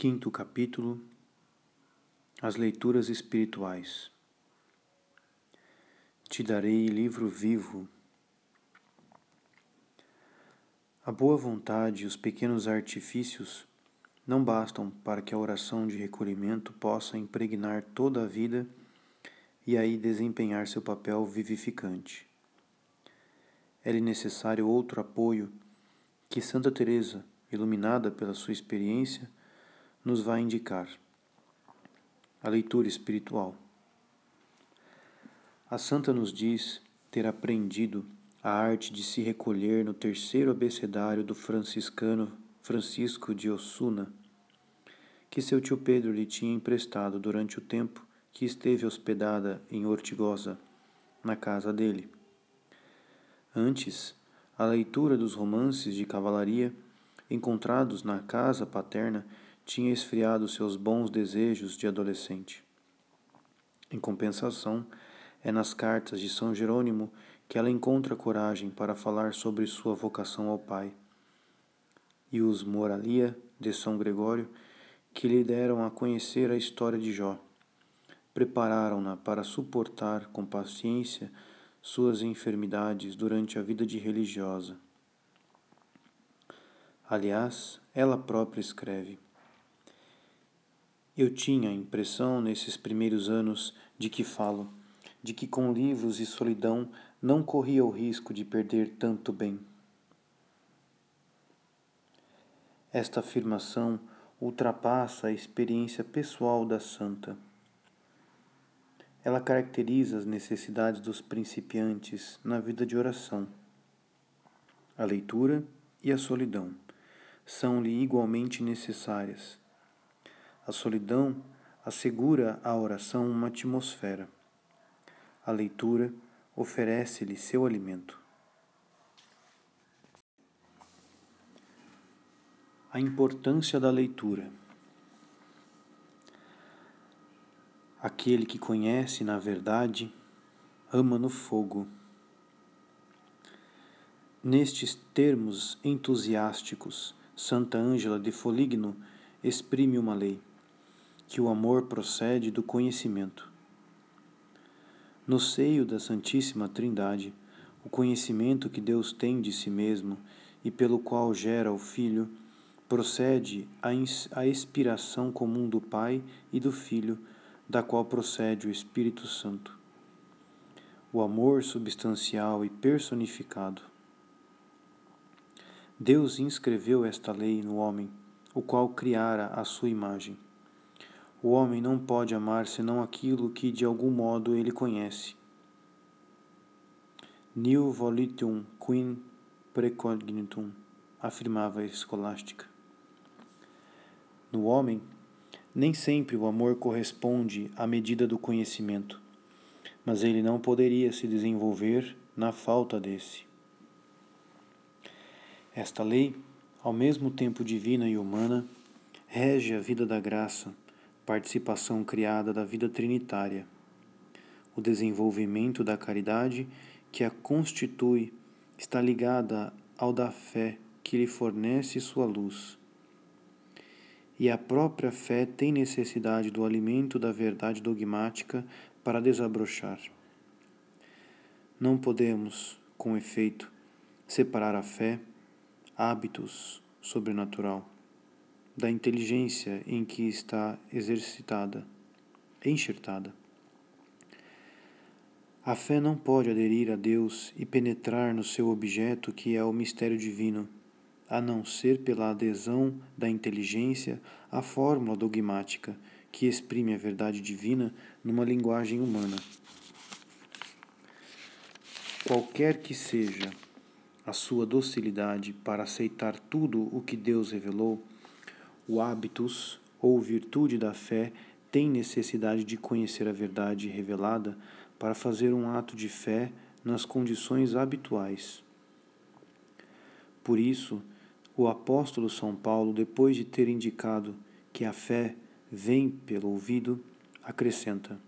Quinto capítulo As leituras espirituais. Te darei livro vivo. A boa vontade e os pequenos artifícios não bastam para que a oração de recolhimento possa impregnar toda a vida e aí desempenhar seu papel vivificante. É-lhe necessário outro apoio que Santa Teresa, iluminada pela sua experiência, nos vai indicar. A leitura espiritual. A santa nos diz ter aprendido a arte de se recolher no terceiro abecedário do franciscano Francisco de Osuna, que seu tio Pedro lhe tinha emprestado durante o tempo que esteve hospedada em Ortigosa, na casa dele. Antes, a leitura dos romances de cavalaria encontrados na casa paterna tinha esfriado seus bons desejos de adolescente. Em compensação, é nas cartas de São Jerônimo que ela encontra coragem para falar sobre sua vocação ao Pai. E os Moralia de São Gregório, que lhe deram a conhecer a história de Jó, prepararam-na para suportar com paciência suas enfermidades durante a vida de religiosa. Aliás, ela própria escreve. Eu tinha a impressão nesses primeiros anos de que falo, de que com livros e solidão não corria o risco de perder tanto bem. Esta afirmação ultrapassa a experiência pessoal da santa. Ela caracteriza as necessidades dos principiantes na vida de oração. A leitura e a solidão são-lhe igualmente necessárias a solidão assegura à oração uma atmosfera. A leitura oferece-lhe seu alimento. A importância da leitura. Aquele que conhece na verdade ama no fogo. Nestes termos entusiásticos, Santa Ângela de Foligno exprime uma lei que o amor procede do conhecimento. No seio da Santíssima Trindade, o conhecimento que Deus tem de si mesmo e pelo qual gera o Filho, procede a inspiração comum do Pai e do Filho, da qual procede o Espírito Santo. O amor substancial e personificado. Deus inscreveu esta lei no homem, o qual criara a sua imagem. O homem não pode amar senão aquilo que de algum modo ele conhece. Nil volitium quin precognitum, afirmava a escolástica. No homem, nem sempre o amor corresponde à medida do conhecimento, mas ele não poderia se desenvolver na falta desse. Esta lei, ao mesmo tempo divina e humana, rege a vida da graça participação criada da vida trinitária, o desenvolvimento da caridade que a constitui está ligada ao da fé que lhe fornece sua luz. E a própria fé tem necessidade do alimento da verdade dogmática para desabrochar. Não podemos, com efeito, separar a fé, hábitos sobrenatural da inteligência em que está exercitada, enxertada. A fé não pode aderir a Deus e penetrar no seu objeto, que é o mistério divino, a não ser pela adesão da inteligência à fórmula dogmática que exprime a verdade divina numa linguagem humana. Qualquer que seja a sua docilidade para aceitar tudo o que Deus revelou, o hábitus ou virtude da fé tem necessidade de conhecer a verdade revelada para fazer um ato de fé nas condições habituais. Por isso, o apóstolo São Paulo, depois de ter indicado que a fé vem pelo ouvido, acrescenta: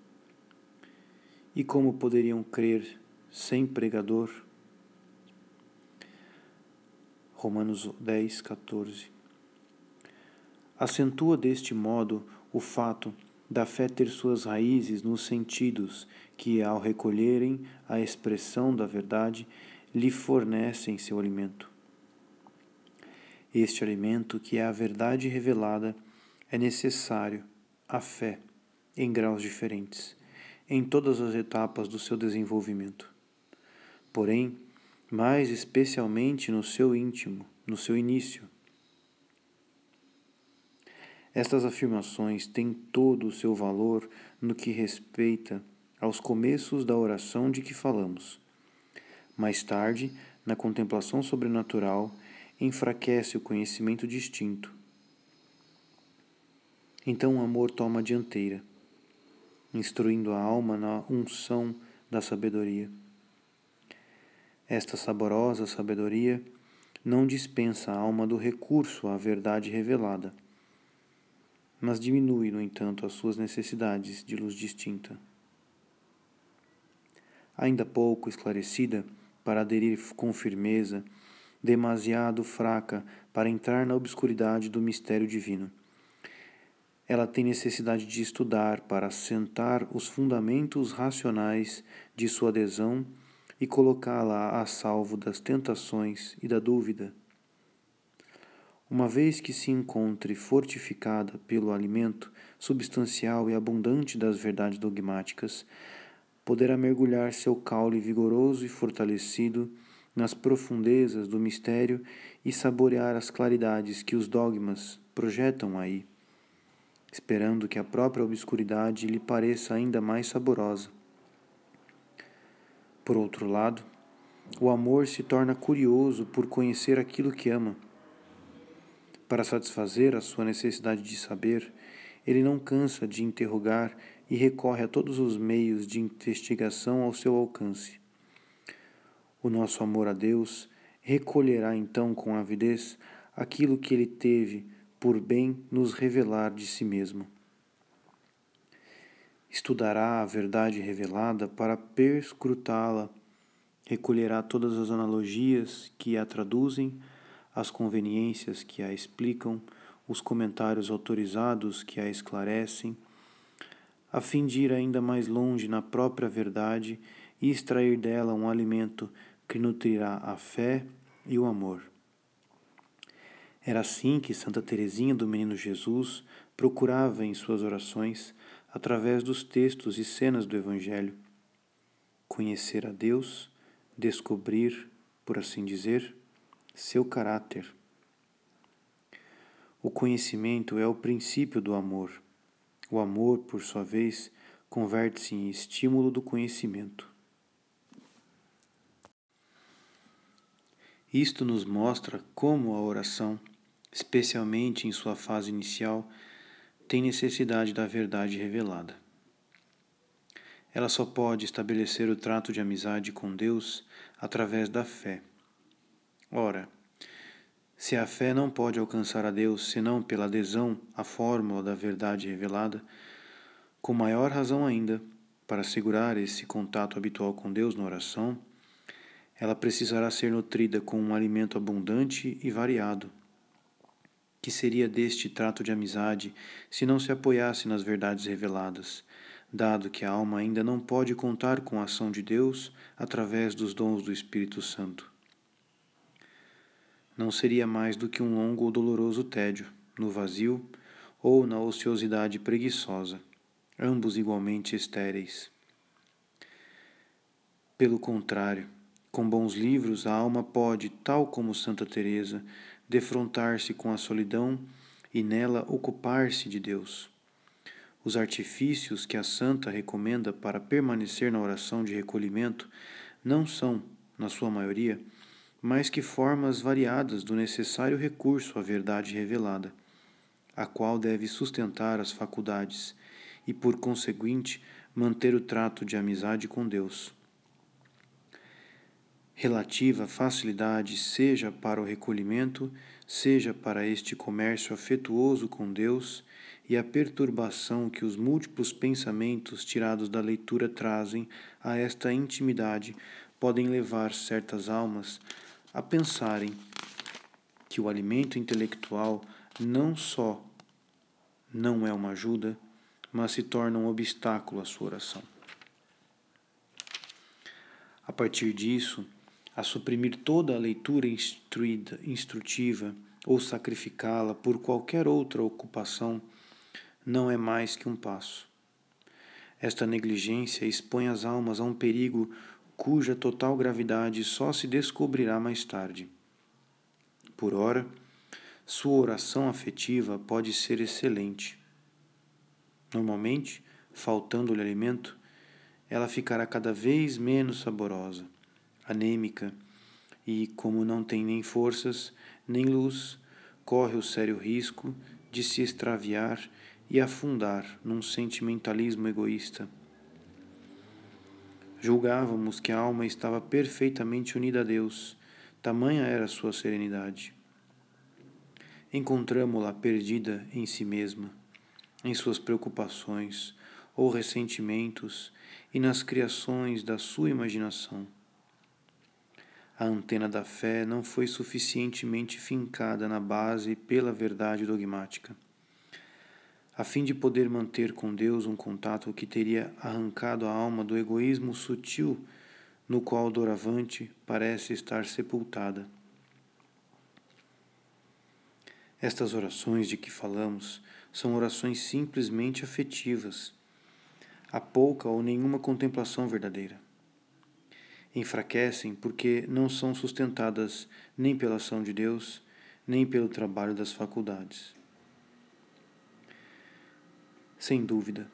E como poderiam crer sem pregador? Romanos 10, 14. Acentua deste modo o fato da fé ter suas raízes nos sentidos que, ao recolherem a expressão da verdade, lhe fornecem seu alimento. Este alimento, que é a verdade revelada, é necessário à fé em graus diferentes, em todas as etapas do seu desenvolvimento. Porém, mais especialmente no seu íntimo, no seu início. Estas afirmações têm todo o seu valor no que respeita aos começos da oração de que falamos. Mais tarde, na contemplação sobrenatural, enfraquece o conhecimento distinto. Então o amor toma a dianteira, instruindo a alma na unção da sabedoria. Esta saborosa sabedoria não dispensa a alma do recurso à verdade revelada, mas diminui, no entanto, as suas necessidades de luz distinta. Ainda pouco esclarecida para aderir com firmeza, demasiado fraca para entrar na obscuridade do mistério divino. Ela tem necessidade de estudar para assentar os fundamentos racionais de sua adesão e colocá-la a salvo das tentações e da dúvida. Uma vez que se encontre fortificada pelo alimento substancial e abundante das verdades dogmáticas, poderá mergulhar seu caule vigoroso e fortalecido nas profundezas do mistério e saborear as claridades que os dogmas projetam aí, esperando que a própria obscuridade lhe pareça ainda mais saborosa. Por outro lado, o amor se torna curioso por conhecer aquilo que ama. Para satisfazer a sua necessidade de saber, ele não cansa de interrogar e recorre a todos os meios de investigação ao seu alcance. O nosso amor a Deus recolherá então com avidez aquilo que ele teve por bem nos revelar de si mesmo. Estudará a verdade revelada para perscrutá-la, recolherá todas as analogias que a traduzem, as conveniências que a explicam, os comentários autorizados que a esclarecem, a fim de ir ainda mais longe na própria verdade e extrair dela um alimento que nutrirá a fé e o amor. Era assim que Santa Teresinha do Menino Jesus procurava em suas orações, através dos textos e cenas do Evangelho, conhecer a Deus, descobrir, por assim dizer, seu caráter. O conhecimento é o princípio do amor. O amor, por sua vez, converte-se em estímulo do conhecimento. Isto nos mostra como a oração, especialmente em sua fase inicial, tem necessidade da verdade revelada. Ela só pode estabelecer o trato de amizade com Deus através da fé. Ora, se a fé não pode alcançar a Deus senão pela adesão à fórmula da verdade revelada, com maior razão ainda, para assegurar esse contato habitual com Deus na oração, ela precisará ser nutrida com um alimento abundante e variado. Que seria deste trato de amizade se não se apoiasse nas verdades reveladas, dado que a alma ainda não pode contar com a ação de Deus através dos dons do Espírito Santo? Não seria mais do que um longo ou doloroso tédio, no vazio ou na ociosidade preguiçosa, ambos igualmente estéreis. Pelo contrário, com bons livros, a alma pode, tal como Santa Teresa, defrontar-se com a solidão e nela ocupar-se de Deus. Os artifícios que a santa recomenda para permanecer na oração de recolhimento não são, na sua maioria, mais que formas variadas do necessário recurso à verdade revelada, a qual deve sustentar as faculdades e, por conseguinte, manter o trato de amizade com Deus. Relativa facilidade, seja para o recolhimento, seja para este comércio afetuoso com Deus, e a perturbação que os múltiplos pensamentos tirados da leitura trazem a esta intimidade podem levar certas almas a pensarem que o alimento intelectual não só não é uma ajuda, mas se torna um obstáculo à sua oração. A partir disso, a suprimir toda a leitura instruída, instrutiva ou sacrificá-la por qualquer outra ocupação não é mais que um passo. Esta negligência expõe as almas a um perigo cuja total gravidade só se descobrirá mais tarde. Por ora, sua oração afetiva pode ser excelente. Normalmente, faltando-lhe alimento, ela ficará cada vez menos saborosa, anêmica, e, como não tem nem forças, nem luz, corre o sério risco de se extraviar e afundar num sentimentalismo egoísta. Julgávamos que a alma estava perfeitamente unida a Deus, tamanha era sua serenidade. Encontramo-la perdida em si mesma, em suas preocupações ou ressentimentos e nas criações da sua imaginação. A antena da fé não foi suficientemente fincada na base pela verdade dogmática. A fim de poder manter com Deus um contato que teria arrancado a alma do egoísmo sutil no qual doravante parece estar sepultada. Estas orações de que falamos são orações simplesmente afetivas há pouca ou nenhuma contemplação verdadeira. Enfraquecem porque não são sustentadas nem pela ação de Deus, nem pelo trabalho das faculdades. Sem dúvida,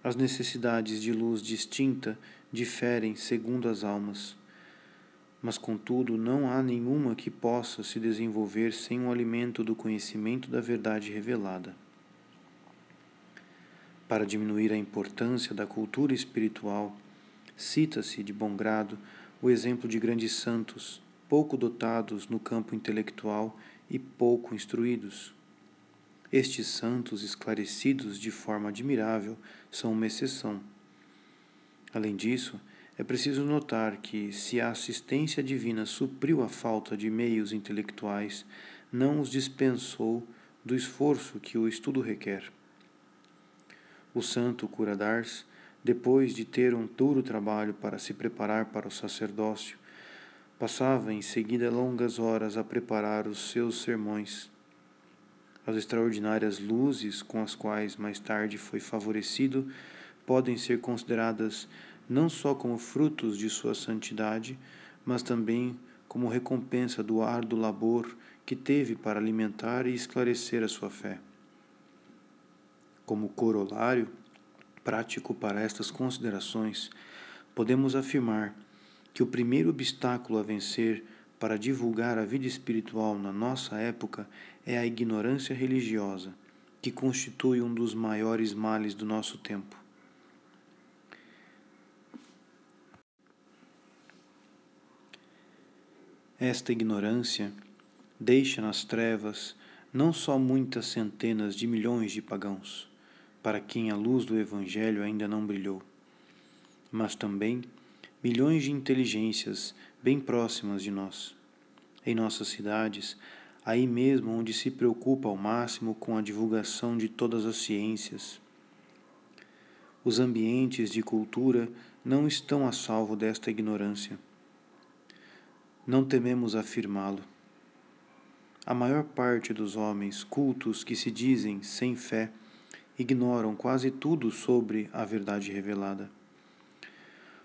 as necessidades de luz distinta diferem segundo as almas, mas contudo não há nenhuma que possa se desenvolver sem o alimento do conhecimento da verdade revelada. Para diminuir a importância da cultura espiritual, cita-se de bom grado o exemplo de grandes santos, pouco dotados no campo intelectual e pouco instruídos. Estes santos, esclarecidos de forma admirável, são uma exceção. Além disso, é preciso notar que, se a assistência divina supriu a falta de meios intelectuais, não os dispensou do esforço que o estudo requer. O santo cura d'Ars, depois de ter um duro trabalho para se preparar para o sacerdócio, passava em seguida longas horas a preparar os seus sermões. As extraordinárias luzes com as quais mais tarde foi favorecido podem ser consideradas não só como frutos de sua santidade, mas também como recompensa do árduo labor que teve para alimentar e esclarecer a sua fé. Como corolário prático para estas considerações, podemos afirmar que o primeiro obstáculo a vencer para divulgar a vida espiritual na nossa época é a ignorância religiosa, que constitui um dos maiores males do nosso tempo. Esta ignorância deixa nas trevas não só muitas centenas de milhões de pagãos, para quem a luz do Evangelho ainda não brilhou, mas também milhões de inteligências bem próximas de nós, em nossas cidades, aí mesmo onde se preocupa ao máximo com a divulgação de todas as ciências. Os ambientes de cultura não estão a salvo desta ignorância. Não tememos afirmá-lo. A maior parte dos homens cultos que se dizem sem fé ignoram quase tudo sobre a verdade revelada.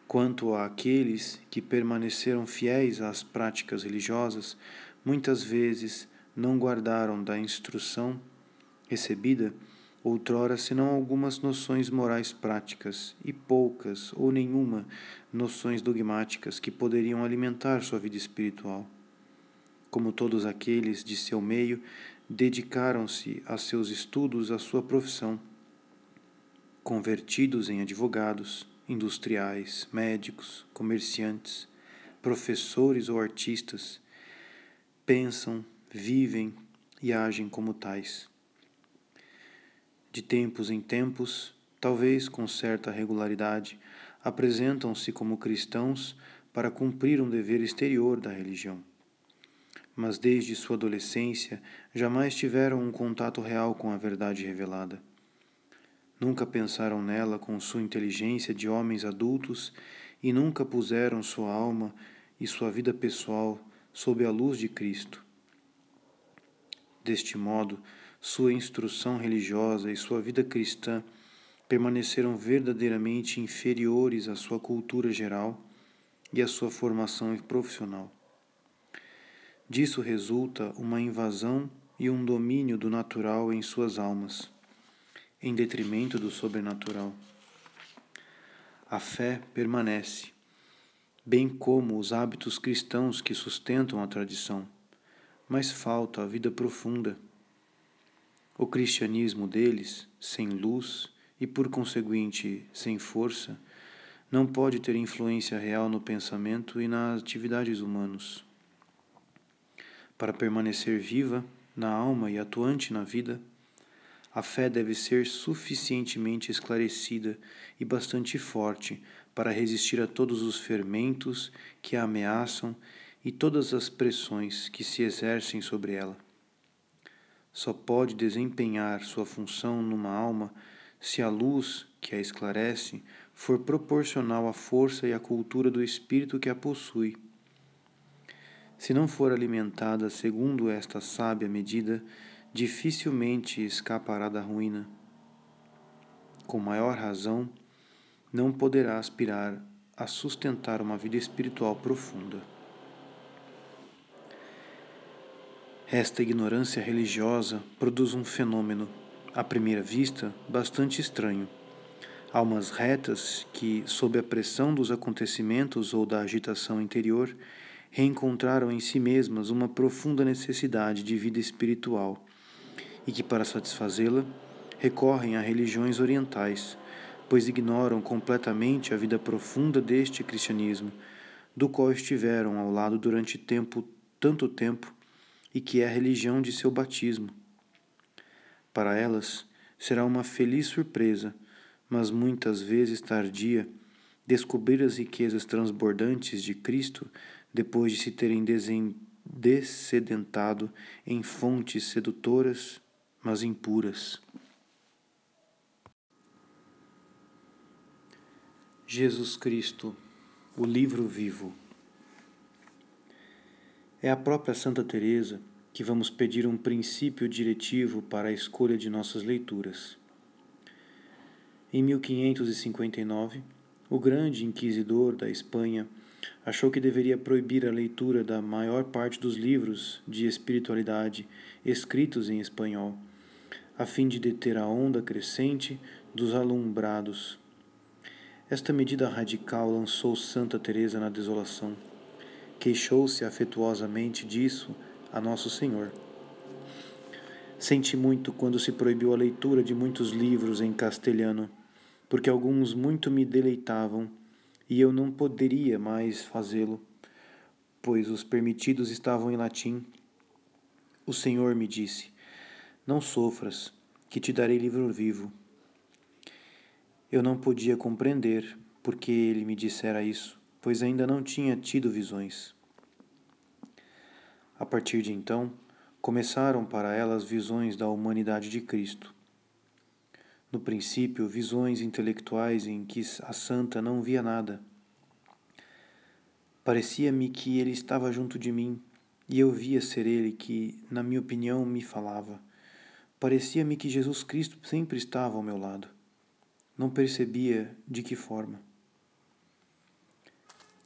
Quanto àqueles que permaneceram fiéis às práticas religiosas, muitas vezes não guardaram da instrução recebida outrora senão algumas noções morais práticas e poucas ou nenhuma noções dogmáticas que poderiam alimentar sua vida espiritual. Como todos aqueles de seu meio dedicaram-se a seus estudos, à sua profissão, convertidos em advogados, industriais, médicos, comerciantes, professores ou artistas, pensam, vivem e agem como tais. De tempos em tempos, talvez com certa regularidade, apresentam-se como cristãos para cumprir um dever exterior da religião mas desde sua adolescência jamais tiveram um contato real com a verdade revelada. Nunca pensaram nela com sua inteligência de homens adultos e nunca puseram sua alma e sua vida pessoal sob a luz de Cristo. Deste modo, sua instrução religiosa e sua vida cristã permaneceram verdadeiramente inferiores à sua cultura geral e à sua formação profissional. Disso resulta uma invasão e um domínio do natural em suas almas, em detrimento do sobrenatural. A fé permanece, bem como os hábitos cristãos que sustentam a tradição, mas falta a vida profunda. O cristianismo deles, sem luz e por conseguinte sem força, não pode ter influência real no pensamento e nas atividades humanos. Para permanecer viva na alma e atuante na vida, a fé deve ser suficientemente esclarecida e bastante forte para resistir a todos os fermentos que a ameaçam e todas as pressões que se exercem sobre ela. Só pode desempenhar sua função numa alma se a luz que a esclarece for proporcional à força e à cultura do espírito que a possui se não for alimentada segundo esta sábia medida, dificilmente escapará da ruína. Com maior razão, não poderá aspirar a sustentar uma vida espiritual profunda. Esta ignorância religiosa produz um fenômeno, à primeira vista, bastante estranho. Almas retas que, sob a pressão dos acontecimentos ou da agitação interior, reencontraram em si mesmas uma profunda necessidade de vida espiritual e que, para satisfazê-la, recorrem a religiões orientais, pois ignoram completamente a vida profunda deste cristianismo, do qual estiveram ao lado durante tempo, tanto tempo, e que é a religião de seu batismo. Para elas, será uma feliz surpresa, mas muitas vezes tardia, descobrir as riquezas transbordantes de Cristo depois de se terem descedentado em fontes sedutoras, mas impuras. Jesus Cristo, o livro vivo. É a própria Santa Teresa que vamos pedir um princípio diretivo para a escolha de nossas leituras. Em 1559, o grande inquisidor da Espanha achou que deveria proibir a leitura da maior parte dos livros de espiritualidade escritos em espanhol, a fim de deter a onda crescente dos alumbrados. Esta medida radical lançou Santa Teresa na desolação. Queixou-se afetuosamente disso a Nosso Senhor. Senti muito quando se proibiu a leitura de muitos livros em castelhano, porque alguns muito me deleitavam e eu não poderia mais fazê-lo, pois os permitidos estavam em latim. O Senhor me disse: Não sofras, que te darei livro vivo. Eu não podia compreender porque ele me dissera isso, pois ainda não tinha tido visões. A partir de então, começaram para ela as visões da humanidade de Cristo no princípio, visões intelectuais em que a santa não via nada. Parecia-me que ele estava junto de mim e eu via ser ele que, na minha opinião, me falava. Parecia-me que Jesus Cristo sempre estava ao meu lado. Não percebia de que forma.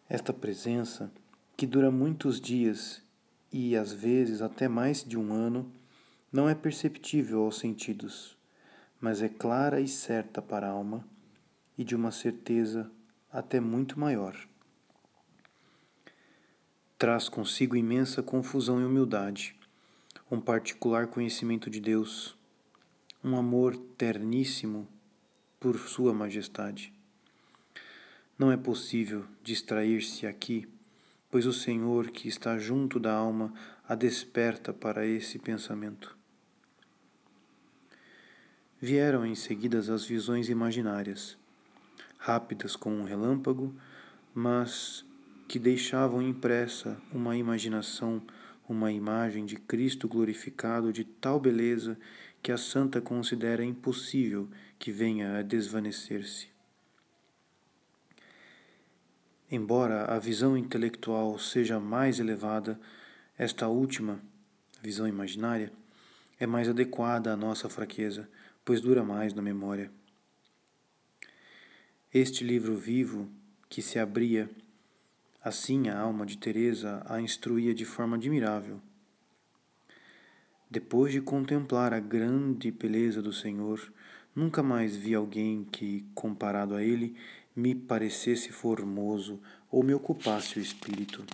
Esta presença, que dura muitos dias e às vezes até mais de um ano, não é perceptível aos sentidos mas é clara e certa para a alma e de uma certeza até muito maior. Traz consigo imensa confusão e humildade, um particular conhecimento de Deus, um amor terníssimo por Sua Majestade. Não é possível distrair-se aqui, pois o Senhor que está junto da alma a desperta para esse pensamento. Vieram em seguida as visões imaginárias, rápidas como um relâmpago, mas que deixavam impressa uma imaginação uma imagem de Cristo glorificado de tal beleza que a santa considera impossível que venha a desvanecer-se. Embora a visão intelectual seja mais elevada, esta última, visão imaginária, é mais adequada à nossa fraqueza, pois dura mais na memória. Este livro vivo que se abria, assim a alma de Teresa a instruía de forma admirável. Depois de contemplar a grande beleza do Senhor, nunca mais vi alguém que, comparado a ele, me parecesse formoso ou me ocupasse o espírito.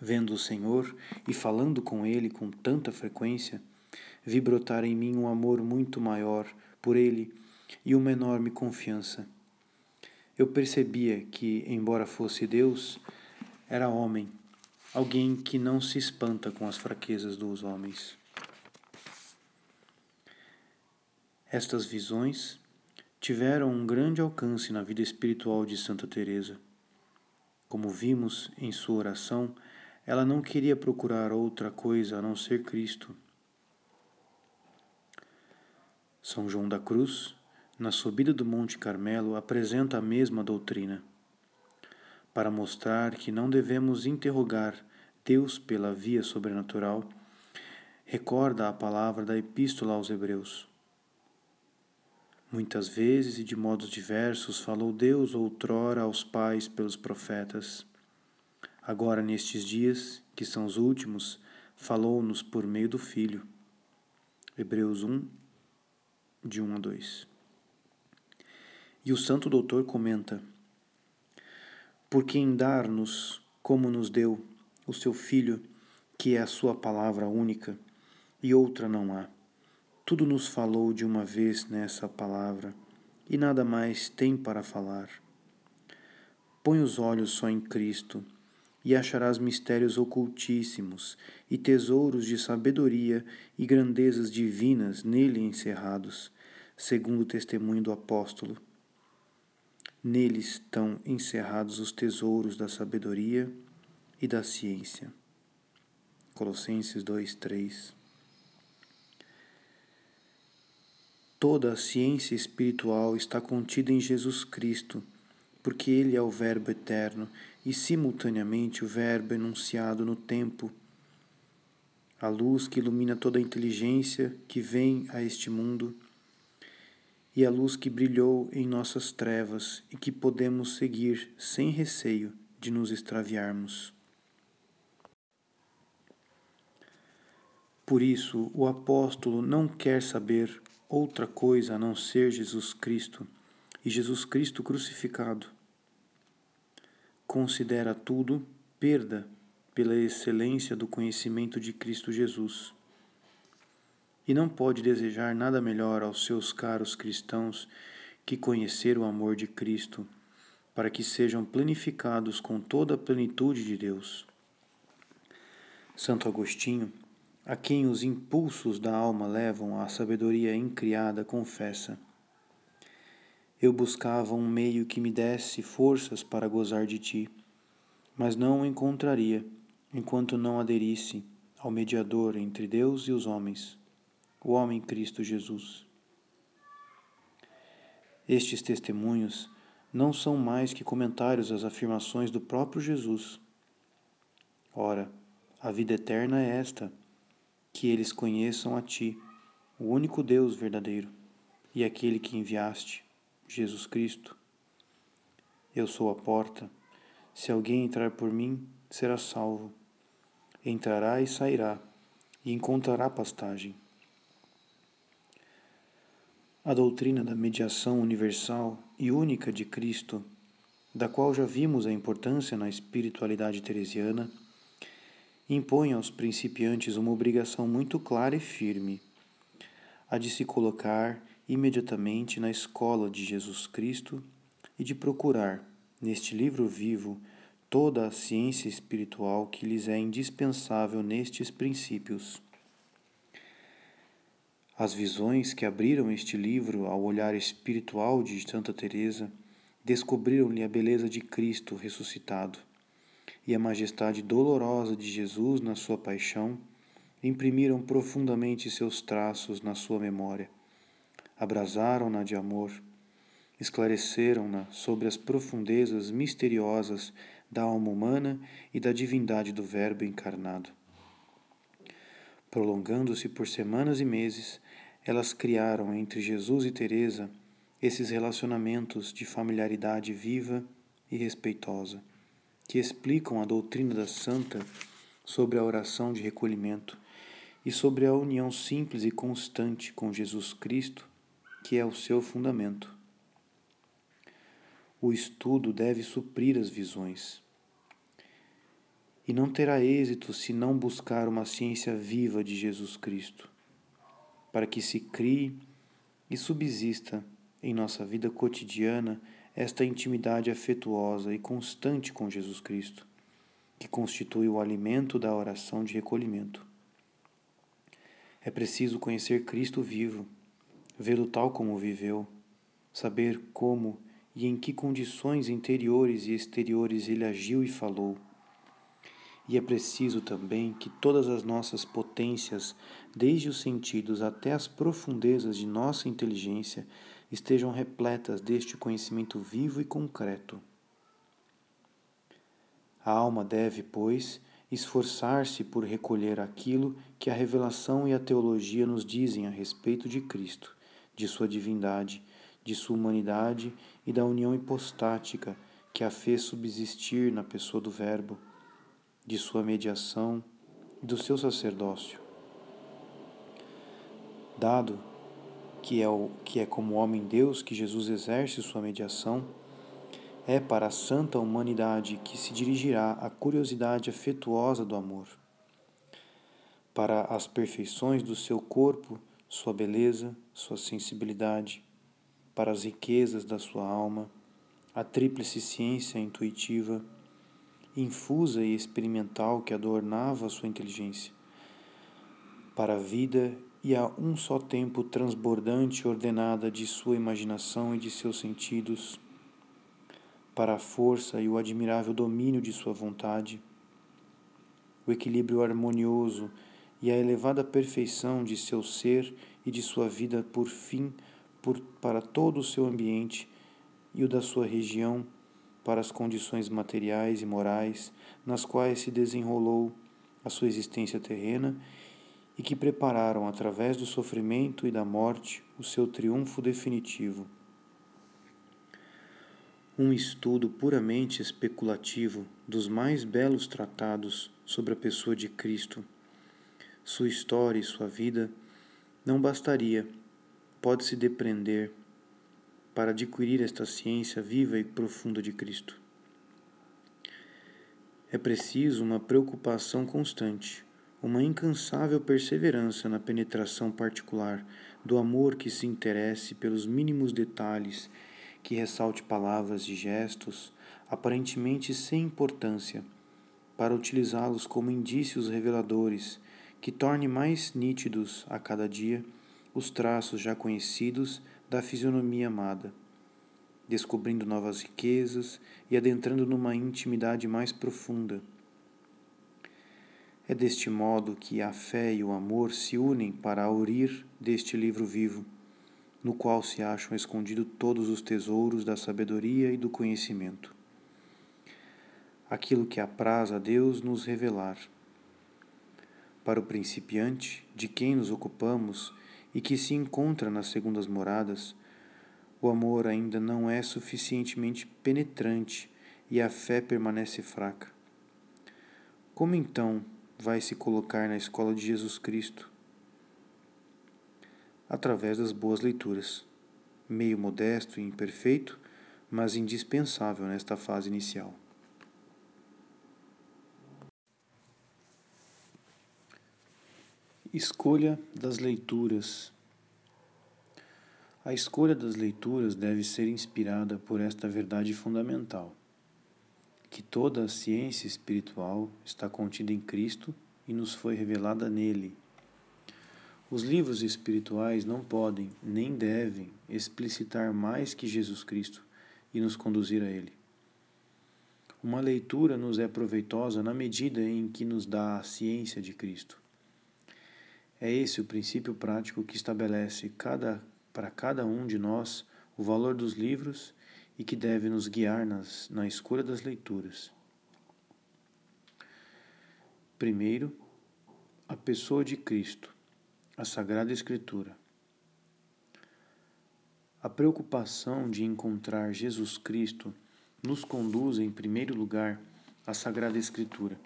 Vendo o Senhor e falando com Ele com tanta frequência, vi brotar em mim um amor muito maior por Ele e uma enorme confiança. Eu percebia que, embora fosse Deus, era homem, alguém que não se espanta com as fraquezas dos homens. Estas visões tiveram um grande alcance na vida espiritual de Santa Teresa. Como vimos em sua oração, ela não queria procurar outra coisa a não ser Cristo. São João da Cruz, na subida do Monte Carmelo, apresenta a mesma doutrina, para mostrar que não devemos interrogar Deus pela via sobrenatural. Recorda a palavra da Epístola aos Hebreus. Muitas vezes e de modos diversos falou Deus outrora aos pais pelos profetas. Agora, nestes dias, que são os últimos, falou-nos por meio do Filho. Hebreus 1, de 1 a 2. E o Santo Doutor comenta: Porque em dar-nos, como nos deu, o seu Filho, que é a sua palavra única, e outra não há tudo nos falou de uma vez nessa palavra, e nada mais tem para falar. Põe os olhos só em Cristo, e acharás mistérios ocultíssimos e tesouros de sabedoria e grandezas divinas nele encerrados, segundo o testemunho do apóstolo. Nele estão encerrados os tesouros da sabedoria e da ciência. Colossenses 2, 3 Toda a ciência espiritual está contida em Jesus Cristo, porque Ele é o Verbo eterno e, simultaneamente, o Verbo enunciado no tempo. A luz que ilumina toda a inteligência que vem a este mundo e a luz que brilhou em nossas trevas e que podemos seguir sem receio de nos extraviarmos. Por isso, o apóstolo não quer saber outra coisa a não ser Jesus Cristo e Jesus Cristo crucificado. Considera tudo perda pela excelência do conhecimento de Cristo Jesus. E não pode desejar nada melhor aos seus caros cristãos que conhecer o amor de Cristo, para que sejam planificados com toda a plenitude de Deus. Santo Agostinho a quem os impulsos da alma levam à sabedoria incriada, confessa: Eu buscava um meio que me desse forças para gozar de ti, mas não o encontraria enquanto não aderisse ao mediador entre Deus e os homens, o homem Cristo Jesus. Estes testemunhos não são mais que comentários às afirmações do próprio Jesus. Ora, a vida eterna é esta que eles conheçam a Ti, o único Deus verdadeiro, e aquele que enviaste, Jesus Cristo. Eu sou a porta. Se alguém entrar por mim, será salvo. Entrará e sairá, e encontrará pastagem. A doutrina da mediação universal e única de Cristo, da qual já vimos a importância na espiritualidade teresiana, impõe aos principiantes uma obrigação muito clara e firme, a de se colocar imediatamente na escola de Jesus Cristo e de procurar, neste livro vivo, toda a ciência espiritual que lhes é indispensável nestes princípios. As visões que abriram este livro ao olhar espiritual de Santa Teresa descobriram-lhe a beleza de Cristo ressuscitado e a majestade dolorosa de Jesus na sua paixão imprimiram profundamente seus traços na sua memória, abrasaram-na de amor, esclareceram-na sobre as profundezas misteriosas da alma humana e da divindade do Verbo encarnado. Prolongando-se por semanas e meses, elas criaram entre Jesus e Teresa esses relacionamentos de familiaridade viva e respeitosa, que explicam a doutrina da santa sobre a oração de recolhimento e sobre a união simples e constante com Jesus Cristo, que é o seu fundamento. O estudo deve suprir as visões. E não terá êxito se não buscar uma ciência viva de Jesus Cristo, para que se crie e subsista em nossa vida cotidiana esta intimidade afetuosa e constante com Jesus Cristo, que constitui o alimento da oração de recolhimento. É preciso conhecer Cristo vivo, vê-lo tal como viveu, saber como e em que condições interiores e exteriores ele agiu e falou. E é preciso também que todas as nossas potências, desde os sentidos até as profundezas de nossa inteligência, estejam repletas deste conhecimento vivo e concreto. A alma deve, pois, esforçar-se por recolher aquilo que a revelação e a teologia nos dizem a respeito de Cristo, de sua divindade, de sua humanidade e da união hipostática que a fez subsistir na pessoa do Verbo, de sua mediação e do seu sacerdócio. Dado que é, o, que é como homem-deus que Jesus exerce sua mediação, é para a santa humanidade que se dirigirá a curiosidade afetuosa do amor. Para as perfeições do seu corpo, sua beleza, sua sensibilidade, para as riquezas da sua alma, a tríplice ciência intuitiva, infusa e experimental que adornava sua inteligência, para a vida e a um só tempo transbordante e ordenada de sua imaginação e de seus sentidos, para a força e o admirável domínio de sua vontade, o equilíbrio harmonioso e a elevada perfeição de seu ser e de sua vida por fim por, para todo o seu ambiente e o da sua região para as condições materiais e morais nas quais se desenrolou a sua existência terrena e que prepararam, através do sofrimento e da morte, o seu triunfo definitivo. Um estudo puramente especulativo dos mais belos tratados sobre a pessoa de Cristo, sua história e sua vida, não bastaria, pode-se depreender, para adquirir esta ciência viva e profunda de Cristo. É preciso uma preocupação constante uma incansável perseverança na penetração particular do amor que se interesse pelos mínimos detalhes, que ressalte palavras e gestos aparentemente sem importância, para utilizá-los como indícios reveladores que torne mais nítidos a cada dia os traços já conhecidos da fisionomia amada, descobrindo novas riquezas e adentrando numa intimidade mais profunda é deste modo que a fé e o amor se unem para aurir deste livro vivo, no qual se acham escondidos todos os tesouros da sabedoria e do conhecimento. Aquilo que apraz a Deus nos revelar. Para o principiante, de quem nos ocupamos e que se encontra nas segundas moradas, o amor ainda não é suficientemente penetrante e a fé permanece fraca. Como então vai se colocar na escola de Jesus Cristo através das boas leituras, meio modesto e imperfeito, mas indispensável nesta fase inicial. Escolha das leituras. A escolha das leituras deve ser inspirada por esta verdade fundamental que toda a ciência espiritual está contida em Cristo e nos foi revelada nele. Os livros espirituais não podem nem devem explicitar mais que Jesus Cristo e nos conduzir a Ele. Uma leitura nos é proveitosa na medida em que nos dá a ciência de Cristo. É esse o princípio prático que estabelece cada, para cada um de nós o valor dos livros e que deve nos guiar nas, na escolha das leituras. Primeiro, a pessoa de Cristo, a Sagrada Escritura. A preocupação de encontrar Jesus Cristo nos conduz, em primeiro lugar, à Sagrada Escritura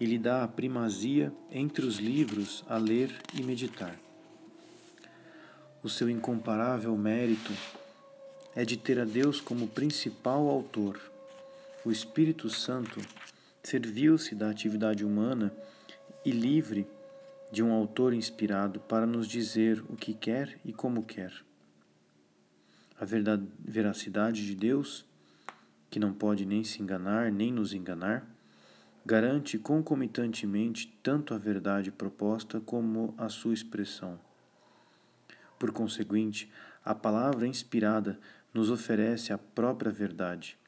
e lhe dá a primazia entre os livros a ler e meditar. O seu incomparável mérito é de ter a Deus como principal autor. O Espírito Santo serviu-se da atividade humana e livre de um autor inspirado para nos dizer o que quer e como quer. A verdade, veracidade de Deus, que não pode nem se enganar nem nos enganar, garante concomitantemente tanto a verdade proposta como a sua expressão. Por conseguinte, a palavra inspirada nos oferece a própria verdade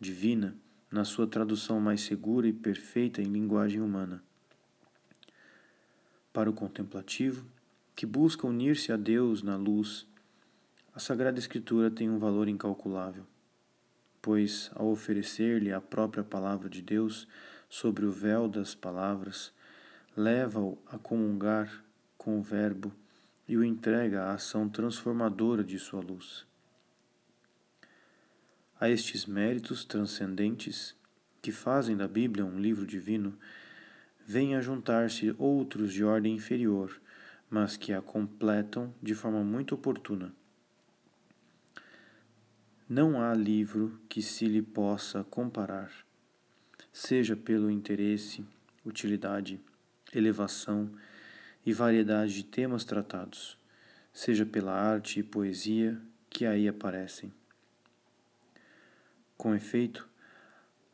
divina na sua tradução mais segura e perfeita em linguagem humana. Para o contemplativo, que busca unir-se a Deus na luz, a Sagrada Escritura tem um valor incalculável, pois, ao oferecer-lhe a própria palavra de Deus sobre o véu das palavras, leva-o a comungar com o Verbo e o entrega à ação transformadora de sua luz. A estes méritos transcendentes, que fazem da Bíblia um livro divino, vêm a juntar-se outros de ordem inferior, mas que a completam de forma muito oportuna. Não há livro que se lhe possa comparar, seja pelo interesse, utilidade, elevação e variedade de temas tratados, seja pela arte e poesia que aí aparecem. Com efeito,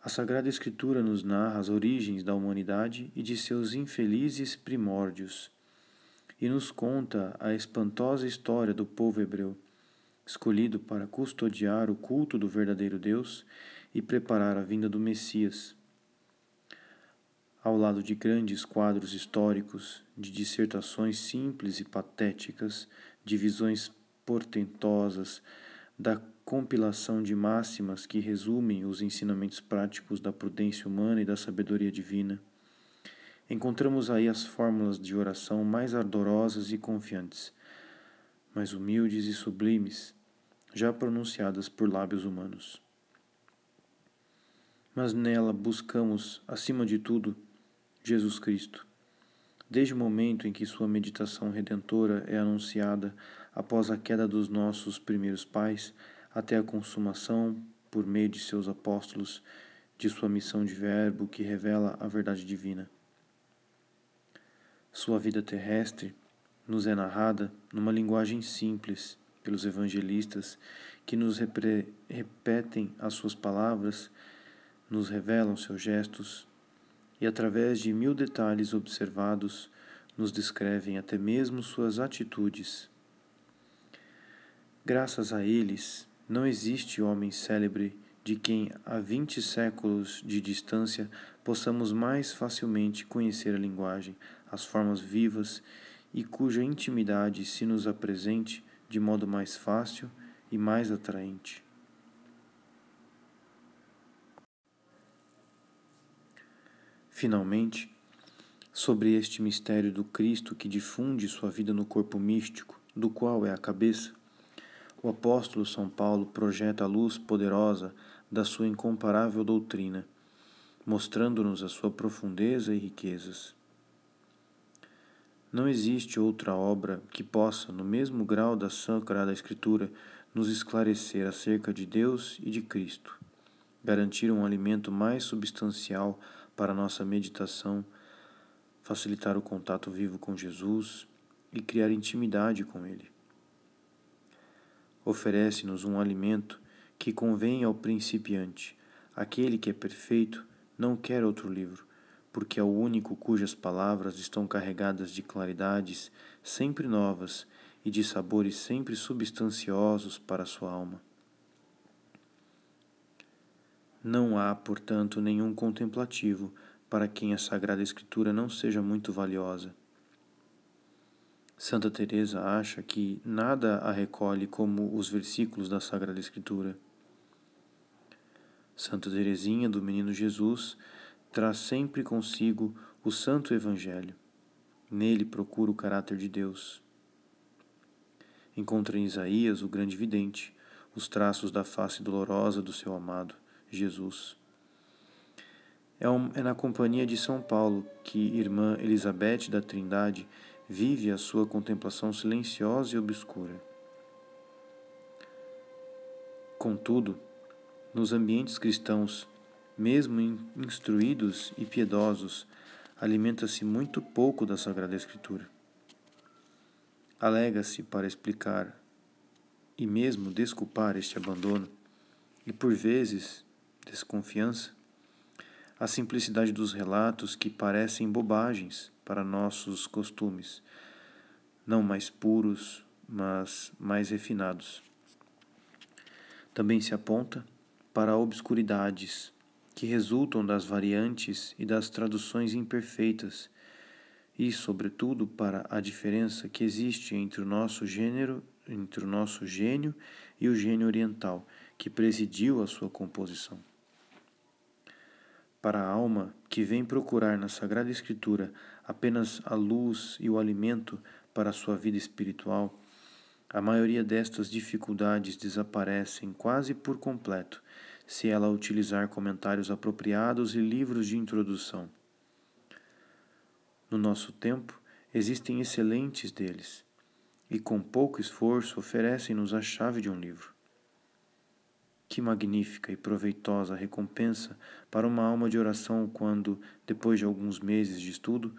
a Sagrada Escritura nos narra as origens da humanidade e de seus infelizes primórdios, e nos conta a espantosa história do povo hebreu, escolhido para custodiar o culto do verdadeiro Deus e preparar a vinda do Messias. Ao lado de grandes quadros históricos, de dissertações simples e patéticas, de visões portentosas, da compilação de máximas que resumem os ensinamentos práticos da prudência humana e da sabedoria divina. Encontramos aí as fórmulas de oração mais ardorosas e confiantes, mais humildes e sublimes, já pronunciadas por lábios humanos. Mas nela buscamos, acima de tudo, Jesus Cristo. Desde o momento em que sua meditação redentora é anunciada após a queda dos nossos primeiros pais, até a consumação, por meio de seus apóstolos, de sua missão de verbo que revela a verdade divina. Sua vida terrestre nos é narrada numa linguagem simples pelos evangelistas que nos repetem as suas palavras, nos revelam seus gestos e, através de mil detalhes observados, nos descrevem até mesmo suas atitudes. Graças a eles, não existe homem célebre de quem, a vinte séculos de distância, possamos mais facilmente conhecer a linguagem, as formas vivas e cuja intimidade se nos apresente de modo mais fácil e mais atraente. Finalmente, sobre este mistério do Cristo que difunde sua vida no corpo místico, do qual é a cabeça, o apóstolo São Paulo projeta a luz poderosa da sua incomparável doutrina, mostrando-nos a sua profundeza e riquezas. Não existe outra obra que possa, no mesmo grau da Sagrada Escritura, nos esclarecer acerca de Deus e de Cristo, garantir um alimento mais substancial para nossa meditação, facilitar o contato vivo com Jesus e criar intimidade com Ele oferece-nos um alimento que convém ao principiante. Aquele que é perfeito não quer outro livro, porque é o único cujas palavras estão carregadas de claridades sempre novas e de sabores sempre substanciosos para a sua alma. Não há, portanto, nenhum contemplativo para quem a Sagrada Escritura não seja muito valiosa. Santa Teresa acha que nada a recolhe como os versículos da Sagrada Escritura. Santa Teresinha do Menino Jesus traz sempre consigo o Santo Evangelho. Nele procura o caráter de Deus. Encontra em Isaías, o grande vidente, os traços da face dolorosa do seu amado, Jesus. É, é na companhia de São Paulo que irmã Elizabeth da Trindade vive a sua contemplação silenciosa e obscura. Contudo, nos ambientes cristãos, mesmo instruídos e piedosos, alimenta-se muito pouco da Sagrada Escritura. Alega-se para explicar e mesmo desculpar este abandono, e por vezes desconfiança, a simplicidade dos relatos que parecem bobagens para nossos costumes, não mais puros, mas mais refinados. Também se aponta para obscuridades que resultam das variantes e das traduções imperfeitas, e, sobretudo, para a diferença que existe entre o nosso gênero, entre o nosso gênio e o gênio oriental, que presidiu a sua composição. Para a alma que vem procurar na Sagrada Escritura apenas a luz e o alimento para a sua vida espiritual, a maioria destas dificuldades desaparecem quase por completo se ela utilizar comentários apropriados e livros de introdução. No nosso tempo, existem excelentes deles, e com pouco esforço oferecem-nos a chave de um livro. Que magnífica e proveitosa recompensa para uma alma de oração quando, depois de alguns meses de estudo,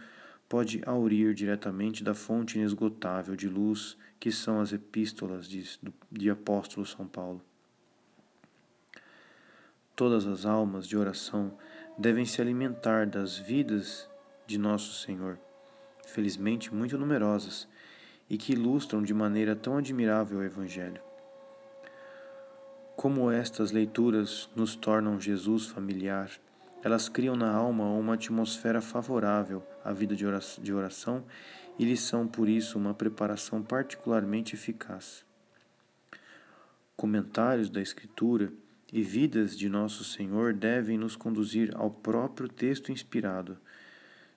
pode aurir diretamente da fonte inesgotável de luz que são as epístolas de, de apóstolo São Paulo. Todas as almas de oração devem se alimentar das vidas de Nosso Senhor, felizmente muito numerosas, e que ilustram de maneira tão admirável o Evangelho. Como estas leituras nos tornam Jesus familiar, elas criam na alma uma atmosfera favorável à vida de oração e lhes são, por isso, uma preparação particularmente eficaz. Comentários da Escritura e vidas de Nosso Senhor devem nos conduzir ao próprio texto inspirado.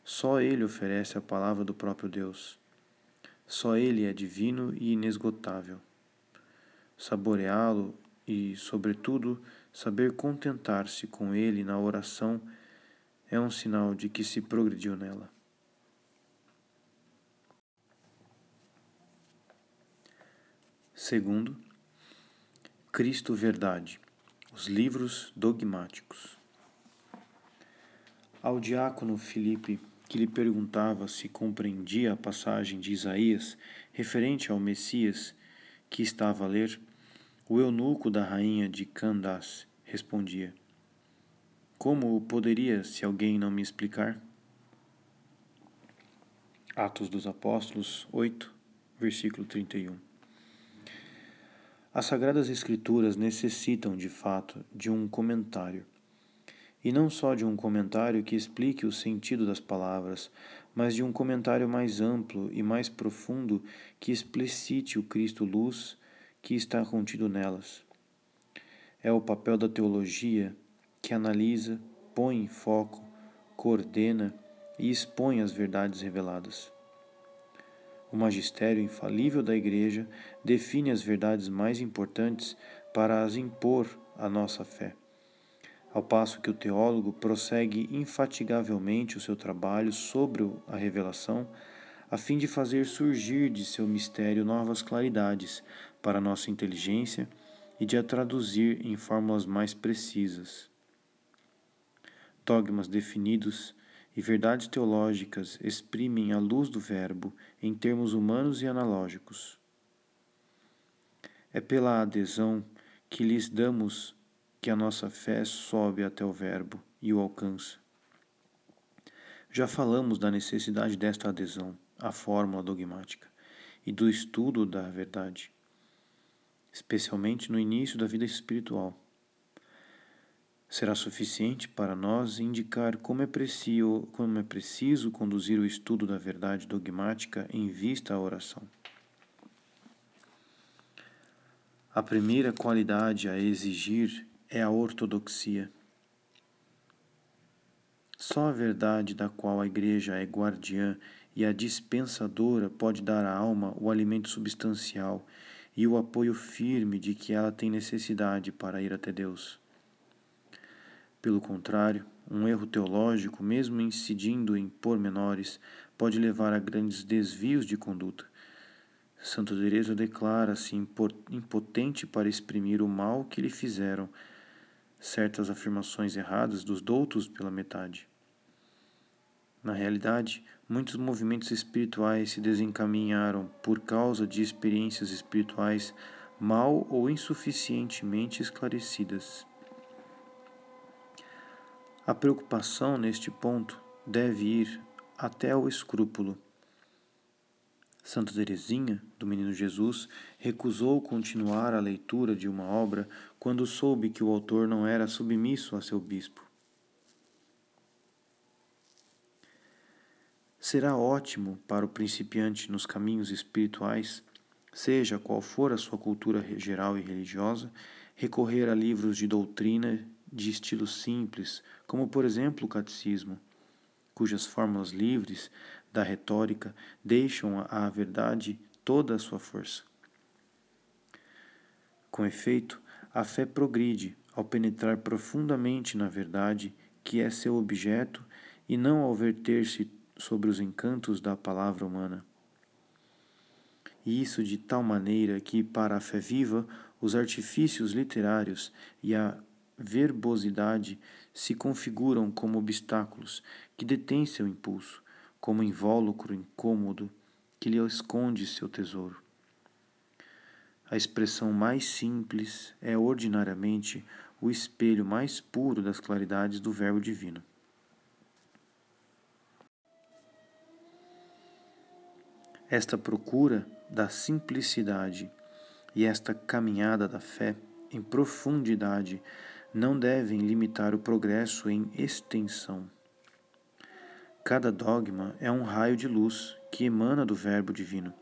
Só Ele oferece a palavra do próprio Deus. Só Ele é divino e inesgotável. Saboreá-lo e, sobretudo, Saber contentar-se com ele na oração é um sinal de que se progrediu nela. Segundo, Cristo Verdade, os livros dogmáticos. Ao diácono Filipe, que lhe perguntava se compreendia a passagem de Isaías referente ao Messias que estava a ler, o eunuco da rainha de Candace respondia: Como poderia se alguém não me explicar? Atos dos Apóstolos 8, versículo 31. As Sagradas Escrituras necessitam, de fato, de um comentário. E não só de um comentário que explique o sentido das palavras, mas de um comentário mais amplo e mais profundo que explicite o Cristo luz que está contido nelas. É o papel da teologia que analisa, põe em foco, coordena e expõe as verdades reveladas. O magistério infalível da Igreja define as verdades mais importantes para as impor à nossa fé, ao passo que o teólogo prossegue infatigavelmente o seu trabalho sobre a revelação, a fim de fazer surgir de seu mistério novas claridades para nossa inteligência e de a traduzir em fórmulas mais precisas. Dogmas definidos e verdades teológicas exprimem a luz do Verbo em termos humanos e analógicos. É pela adesão que lhes damos que a nossa fé sobe até o Verbo e o alcança. Já falamos da necessidade desta adesão à fórmula dogmática e do estudo da verdade especialmente no início da vida espiritual. será suficiente para nós indicar como é, preciso, como é preciso conduzir o estudo da verdade dogmática em vista à oração. A primeira qualidade a exigir é a ortodoxia. Só a verdade da qual a Igreja é guardiã e a dispensadora pode dar à alma o alimento substancial e o apoio firme de que ela tem necessidade para ir até Deus. Pelo contrário, um erro teológico, mesmo incidindo em pormenores, pode levar a grandes desvios de conduta Santa Teresa declara-se impotente para exprimir o mal que lhe fizeram certas afirmações erradas dos doutos pela metade. Na realidade, muitos movimentos espirituais se desencaminharam por causa de experiências espirituais mal ou insuficientemente esclarecidas. A preocupação neste ponto deve ir até o escrúpulo Santa Teresinha, do Menino Jesus, recusou continuar a leitura de uma obra quando soube que o autor não era submisso a seu bispo. Será ótimo para o principiante nos caminhos espirituais, seja qual for a sua cultura geral e religiosa, recorrer a livros de doutrina de estilo simples, como por exemplo o catecismo, cujas fórmulas livres da retórica deixam à verdade toda a sua força. Com efeito, a fé progride ao penetrar profundamente na verdade que é seu objeto e não ao verter-se sobre os encantos da palavra humana. E isso de tal maneira que, para a fé viva, os artifícios literários e a verbosidade se configuram como obstáculos que detêm seu impulso, como invólucro incômodo que lhe esconde seu tesouro. A expressão mais simples é ordinariamente o espelho mais puro das claridades do Verbo Divino. Esta procura da simplicidade e esta caminhada da fé em profundidade não devem limitar o progresso em extensão. Cada dogma é um raio de luz que emana do Verbo Divino.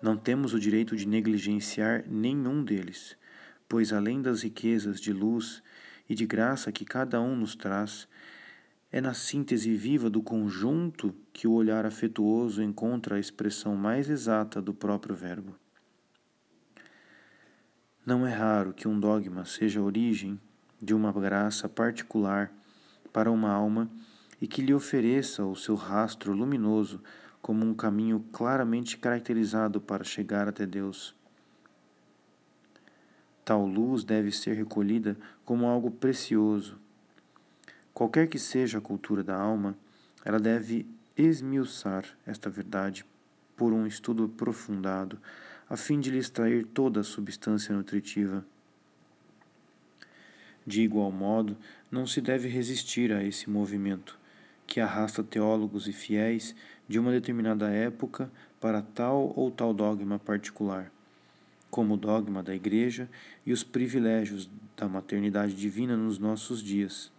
Não temos o direito de negligenciar nenhum deles, pois além das riquezas de luz e de graça que cada um nos traz, é na síntese viva do conjunto que o olhar afetuoso encontra a expressão mais exata do próprio Verbo. Não é raro que um dogma seja a origem de uma graça particular para uma alma e que lhe ofereça o seu rastro luminoso como um caminho claramente caracterizado para chegar até Deus. Tal luz deve ser recolhida como algo precioso. Qualquer que seja a cultura da alma, ela deve esmiuçar esta verdade por um estudo aprofundado, a fim de lhe extrair toda a substância nutritiva. De igual modo, não se deve resistir a esse movimento que arrasta teólogos e fiéis de uma determinada época para tal ou tal dogma particular, como o dogma da Igreja e os privilégios da maternidade divina nos nossos dias.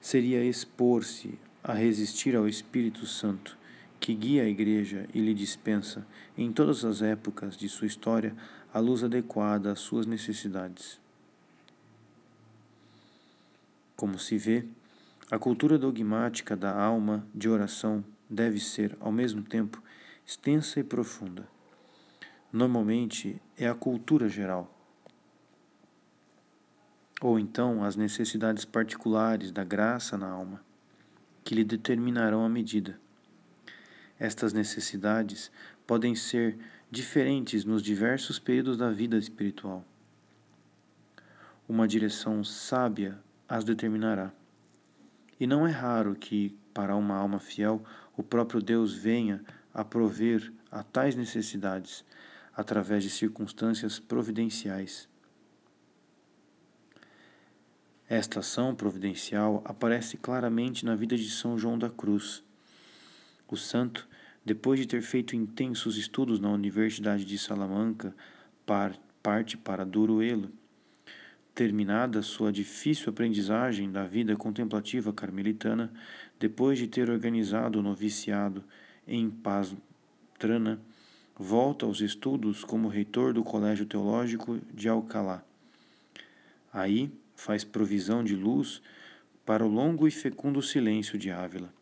Seria expor-se a resistir ao Espírito Santo, que guia a Igreja e lhe dispensa, em todas as épocas de sua história, a luz adequada às suas necessidades. Como se vê, a cultura dogmática da alma de oração deve ser, ao mesmo tempo, extensa e profunda. Normalmente é a cultura geral. Ou então as necessidades particulares da graça na alma, que lhe determinarão a medida. Estas necessidades podem ser diferentes nos diversos períodos da vida espiritual. Uma direção sábia as determinará. E não é raro que, para uma alma fiel, o próprio Deus venha a prover a tais necessidades através de circunstâncias providenciais. Esta ação providencial aparece claramente na vida de São João da Cruz. O santo, depois de ter feito intensos estudos na Universidade de Salamanca, parte para Duruelo, Terminada sua difícil aprendizagem da vida contemplativa carmelitana, depois de ter organizado o noviciado em Pastrana, volta aos estudos como reitor do Colégio Teológico de Alcalá. Aí faz provisão de luz para o longo e fecundo silêncio de Ávila,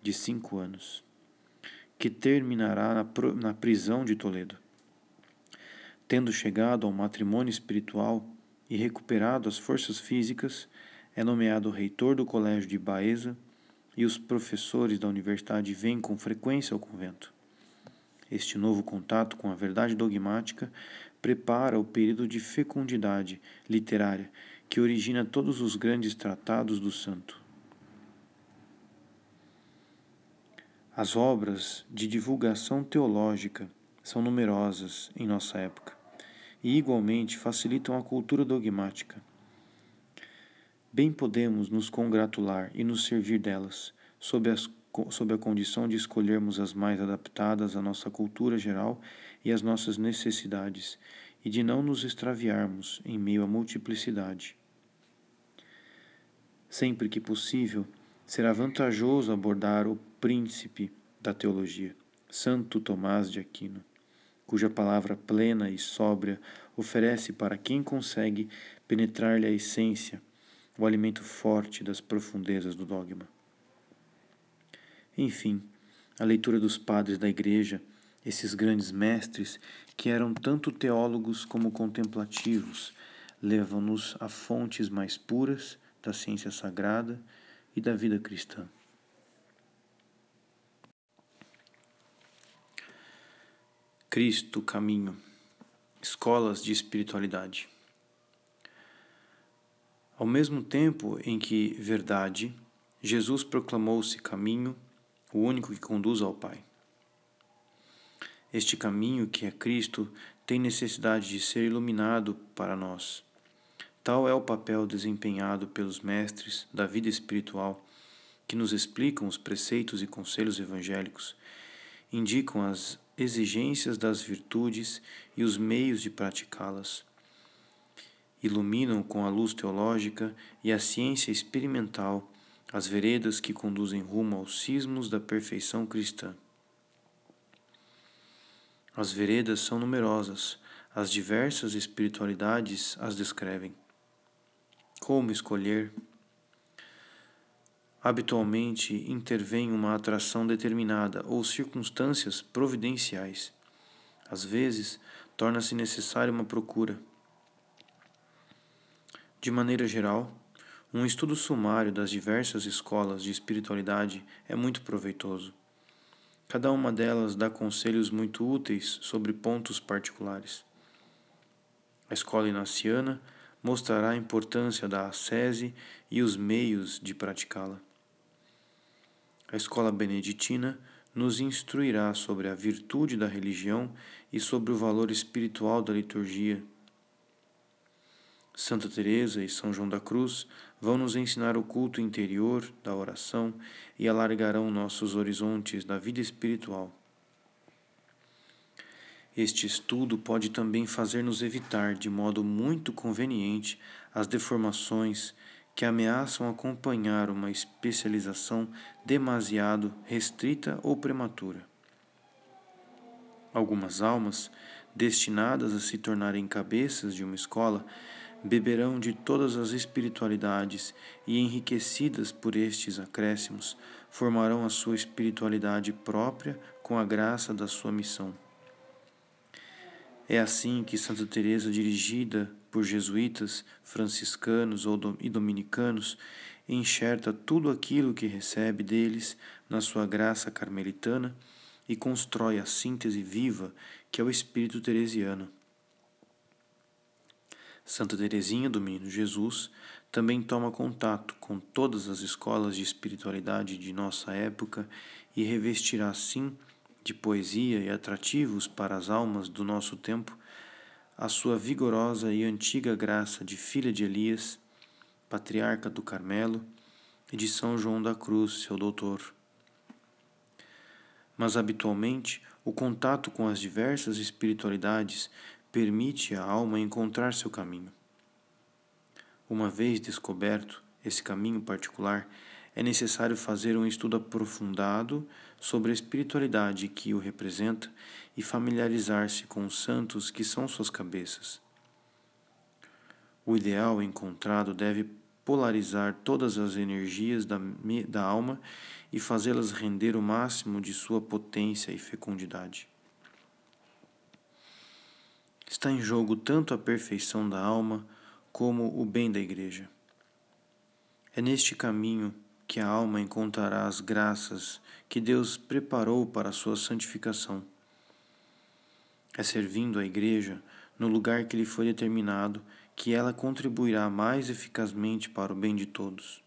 de cinco anos, que terminará na, na prisão de Toledo. Tendo chegado ao matrimônio espiritual e recuperado as forças físicas, é nomeado reitor do colégio de Baeza e os professores da universidade vêm com frequência ao convento. Este novo contato com a verdade dogmática prepara o período de fecundidade literária que origina todos os grandes tratados do santo. As obras de divulgação teológica são numerosas em nossa época e igualmente facilitam a cultura dogmática. Bem podemos nos congratular e nos servir delas, sob, as, sob a condição de escolhermos as mais adaptadas à nossa cultura geral e às nossas necessidades, e de não nos extraviarmos em meio à multiplicidade. Sempre que possível, será vantajoso abordar o príncipe da teologia, Santo Tomás de Aquino cuja palavra plena e sóbria oferece para quem consegue penetrar-lhe a essência, o alimento forte das profundezas do dogma. Enfim, a leitura dos padres da Igreja, esses grandes mestres que eram tanto teólogos como contemplativos, levam-nos a fontes mais puras da ciência sagrada e da vida cristã. Cristo Caminho Escolas de Espiritualidade. Ao mesmo tempo em que verdade, Jesus proclamou-se caminho, o único que conduz ao Pai. Este caminho, que é Cristo, tem necessidade de ser iluminado para nós. Tal é o papel desempenhado pelos mestres da vida espiritual, que nos explicam os preceitos e conselhos evangélicos, indicam as exigências das virtudes e os meios de praticá-las. Iluminam com a luz teológica e a ciência experimental as veredas que conduzem rumo aos cismos da perfeição cristã. As veredas são numerosas, as diversas espiritualidades as descrevem. Como escolher? habitualmente intervém uma atração determinada ou circunstâncias providenciais. Às vezes, torna-se necessária uma procura. De maneira geral, um estudo sumário das diversas escolas de espiritualidade é muito proveitoso. Cada uma delas dá conselhos muito úteis sobre pontos particulares. A escola inaciana mostrará a importância da ascese e os meios de praticá-la. A escola beneditina nos instruirá sobre a virtude da religião e sobre o valor espiritual da liturgia. Santa Teresa e São João da Cruz vão nos ensinar o culto interior da oração e alargarão nossos horizontes da vida espiritual. Este estudo pode também fazer-nos evitar de modo muito conveniente as deformações que ameaçam acompanhar uma especialização demasiado restrita ou prematura. Algumas almas, destinadas a se tornarem cabeças de uma escola, beberão de todas as espiritualidades e, enriquecidas por estes acréscimos, formarão a sua espiritualidade própria com a graça da sua missão. É assim que Santa Teresa, dirigida por jesuítas, franciscanos e dominicanos, enxerta tudo aquilo que recebe deles na sua graça carmelitana e constrói a síntese viva que é o espírito teresiano. Santa Teresinha do Menino Jesus também toma contato com todas as escolas de espiritualidade de nossa época e revestirá assim de poesia e atrativos para as almas do nosso tempo a sua vigorosa e antiga graça de filha de Elias, patriarca do Carmelo, e de São João da Cruz, seu doutor. Mas habitualmente, o contato com as diversas espiritualidades permite à alma encontrar seu caminho. Uma vez descoberto esse caminho particular, é necessário fazer um estudo aprofundado sobre a espiritualidade que o representa e familiarizar-se com os santos que são suas cabeças. O ideal encontrado deve polarizar todas as energias da, da alma e fazê-las render o máximo de sua potência e fecundidade. Está em jogo tanto a perfeição da alma como o bem da Igreja. É neste caminho que a alma encontrará as graças que Deus preparou para a sua santificação. É servindo a Igreja no lugar que lhe foi determinado que ela contribuirá mais eficazmente para o bem de todos.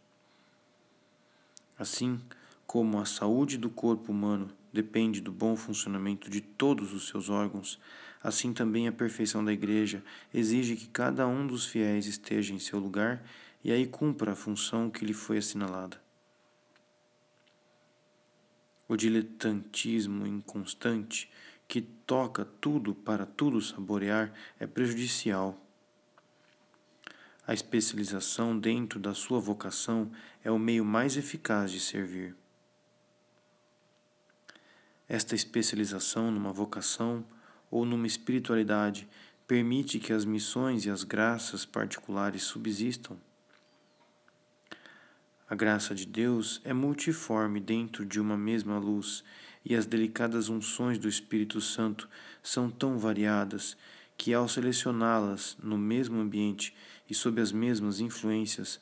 Assim como a saúde do corpo humano depende do bom funcionamento de todos os seus órgãos, assim também a perfeição da Igreja exige que cada um dos fiéis esteja em seu lugar e aí cumpra a função que lhe foi assinalada. O diletantismo inconstante, que toca tudo para tudo saborear, é prejudicial. A especialização dentro da sua vocação é o meio mais eficaz de servir. Esta especialização numa vocação ou numa espiritualidade permite que as missões e as graças particulares subsistam. A graça de Deus é multiforme dentro de uma mesma luz, e as delicadas unções do Espírito Santo são tão variadas que, ao selecioná-las no mesmo ambiente e sob as mesmas influências,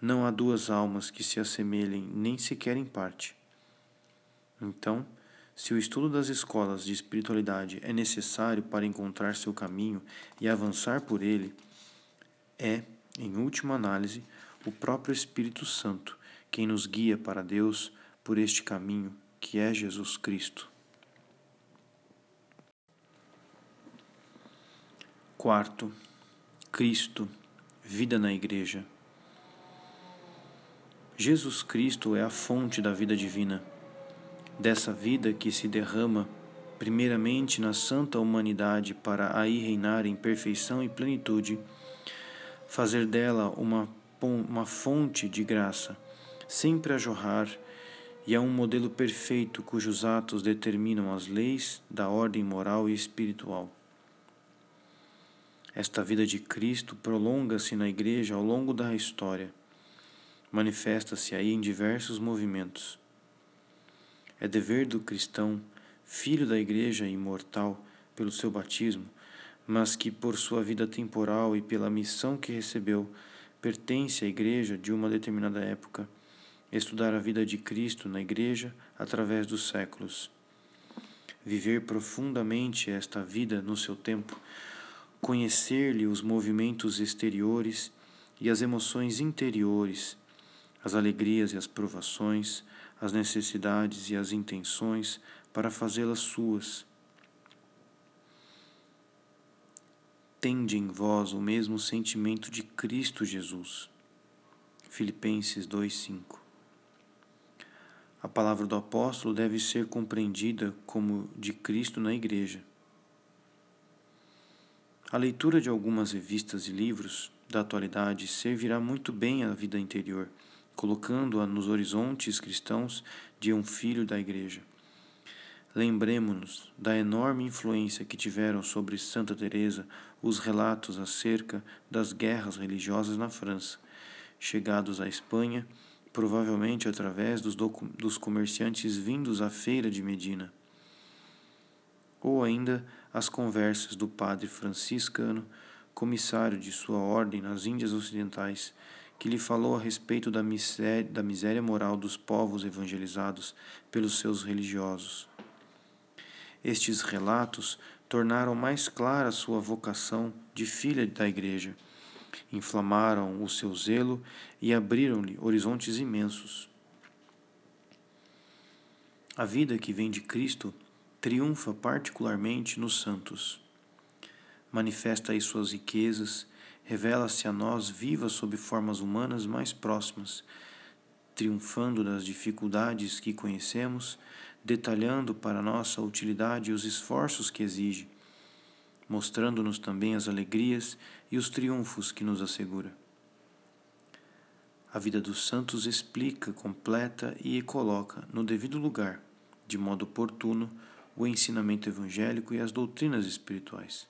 não há duas almas que se assemelhem nem sequer em parte. Então, se o estudo das escolas de espiritualidade é necessário para encontrar seu caminho e avançar por ele, é, em última análise, o próprio Espírito Santo, quem nos guia para Deus por este caminho que é Jesus Cristo. Quarto, Cristo, vida na Igreja. Jesus Cristo é a fonte da vida divina, dessa vida que se derrama primeiramente na santa humanidade para aí reinar em perfeição e plenitude, fazer dela uma uma fonte de graça, sempre a jorrar, e é um modelo perfeito cujos atos determinam as leis da ordem moral e espiritual. Esta vida de Cristo prolonga-se na Igreja ao longo da história. Manifesta-se aí em diversos movimentos. É dever do cristão, filho da Igreja imortal pelo seu batismo, mas que por sua vida temporal e pela missão que recebeu, pertence à igreja de uma determinada época, estudar a vida de Cristo na igreja através dos séculos, viver profundamente esta vida no seu tempo, conhecer-lhe os movimentos exteriores e as emoções interiores, as alegrias e as provações, as necessidades e as intenções para fazê-las suas tende em vós o mesmo sentimento de Cristo Jesus. Filipenses 2:5. A palavra do apóstolo deve ser compreendida como de Cristo na igreja. A leitura de algumas revistas e livros da atualidade servirá muito bem à vida interior, colocando-a nos horizontes cristãos de um filho da igreja. Lembremos-nos da enorme influência que tiveram sobre Santa Teresa os relatos acerca das guerras religiosas na França, chegados à Espanha, provavelmente através dos, dos comerciantes vindos à feira de Medina, ou ainda as conversas do padre franciscano, comissário de sua ordem nas Índias Ocidentais, que lhe falou a respeito da miséria, da miséria moral dos povos evangelizados pelos seus religiosos. Estes relatos tornaram mais clara sua vocação de filha da Igreja, inflamaram o seu zelo e abriram-lhe horizontes imensos. A vida que vem de Cristo triunfa particularmente nos santos. Manifesta aí suas riquezas, revela-se a nós viva sob formas humanas mais próximas, triunfando das dificuldades que conhecemos detalhando para nossa utilidade os esforços que exige, mostrando-nos também as alegrias e os triunfos que nos assegura. A vida dos santos explica, completa e coloca no devido lugar, de modo oportuno, o ensinamento evangélico e as doutrinas espirituais.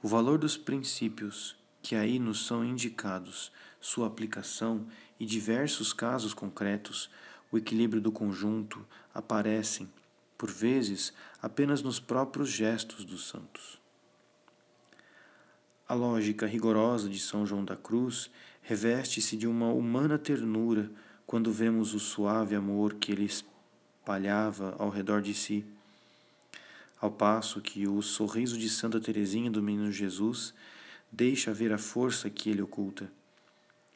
O valor dos princípios que aí nos são indicados, sua aplicação e diversos casos concretos, o equilíbrio do conjunto, aparecem, por vezes, apenas nos próprios gestos dos santos. A lógica rigorosa de São João da Cruz reveste-se de uma humana ternura quando vemos o suave amor que ele espalhava ao redor de si ao passo que o sorriso de Santa Teresinha do Menino Jesus deixa ver a força que ele oculta,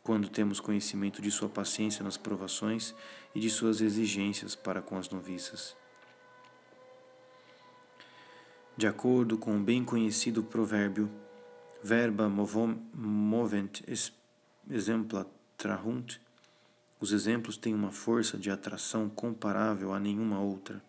quando temos conhecimento de sua paciência nas provações e de suas exigências para com as noviças. De acordo com o bem conhecido provérbio verba movent exempla trahunt, os exemplos têm uma força de atração comparável a nenhuma outra.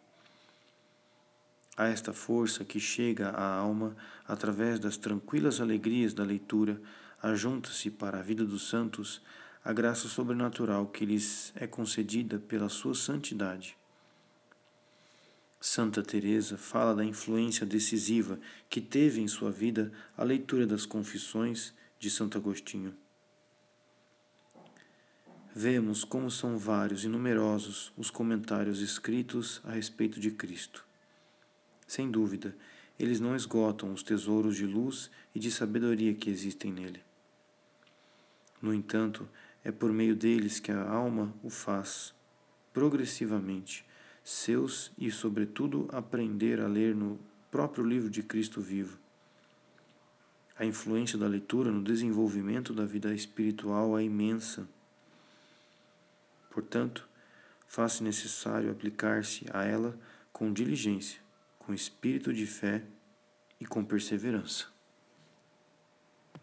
A esta força que chega à alma através das tranquilas alegrias da leitura, ajunta-se para a vida dos santos a graça sobrenatural que lhes é concedida pela sua santidade. Santa Teresa fala da influência decisiva que teve em sua vida a leitura das Confissões de Santo Agostinho. Vemos como são vários e numerosos os comentários escritos a respeito de Cristo. Sem dúvida, eles não esgotam os tesouros de luz e de sabedoria que existem nele. No entanto, é por meio deles que a alma o faz, progressivamente, seus e, sobretudo, aprender a ler no próprio livro de Cristo vivo. A influência da leitura no desenvolvimento da vida espiritual é imensa. Portanto, faz-se necessário aplicar-se a ela com diligência com espírito de fé e com perseverança.